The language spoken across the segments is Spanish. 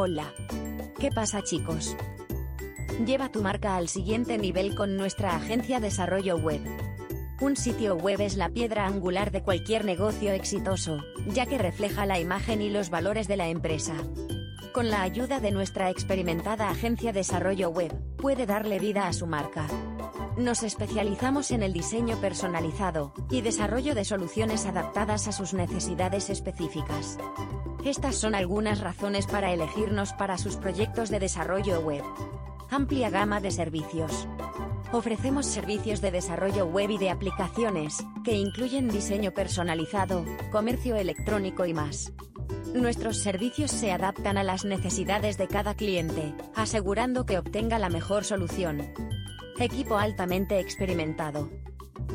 Hola. ¿Qué pasa chicos? Lleva tu marca al siguiente nivel con nuestra agencia Desarrollo Web. Un sitio web es la piedra angular de cualquier negocio exitoso, ya que refleja la imagen y los valores de la empresa. Con la ayuda de nuestra experimentada agencia Desarrollo Web, puede darle vida a su marca. Nos especializamos en el diseño personalizado y desarrollo de soluciones adaptadas a sus necesidades específicas. Estas son algunas razones para elegirnos para sus proyectos de desarrollo web. Amplia gama de servicios. Ofrecemos servicios de desarrollo web y de aplicaciones, que incluyen diseño personalizado, comercio electrónico y más. Nuestros servicios se adaptan a las necesidades de cada cliente, asegurando que obtenga la mejor solución. Equipo altamente experimentado.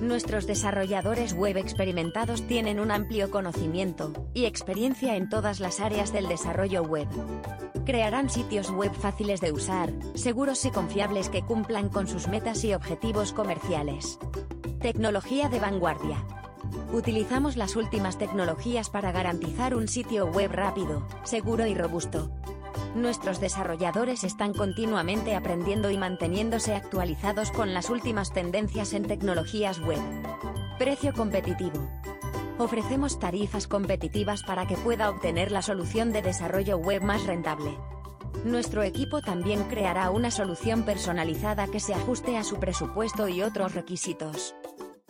Nuestros desarrolladores web experimentados tienen un amplio conocimiento y experiencia en todas las áreas del desarrollo web. Crearán sitios web fáciles de usar, seguros y confiables que cumplan con sus metas y objetivos comerciales. Tecnología de vanguardia. Utilizamos las últimas tecnologías para garantizar un sitio web rápido, seguro y robusto. Nuestros desarrolladores están continuamente aprendiendo y manteniéndose actualizados con las últimas tendencias en tecnologías web. Precio competitivo. Ofrecemos tarifas competitivas para que pueda obtener la solución de desarrollo web más rentable. Nuestro equipo también creará una solución personalizada que se ajuste a su presupuesto y otros requisitos.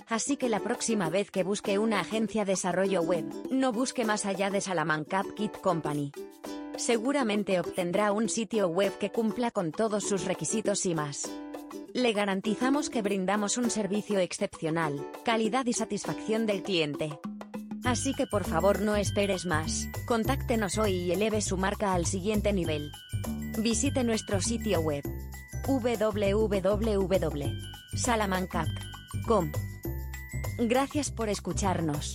Así que la próxima vez que busque una agencia de desarrollo web, no busque más allá de Salamanca Kit Company. Seguramente obtendrá un sitio web que cumpla con todos sus requisitos y más. Le garantizamos que brindamos un servicio excepcional, calidad y satisfacción del cliente. Así que por favor no esperes más, contáctenos hoy y eleve su marca al siguiente nivel. Visite nuestro sitio web www.salamancap.com. Gracias por escucharnos.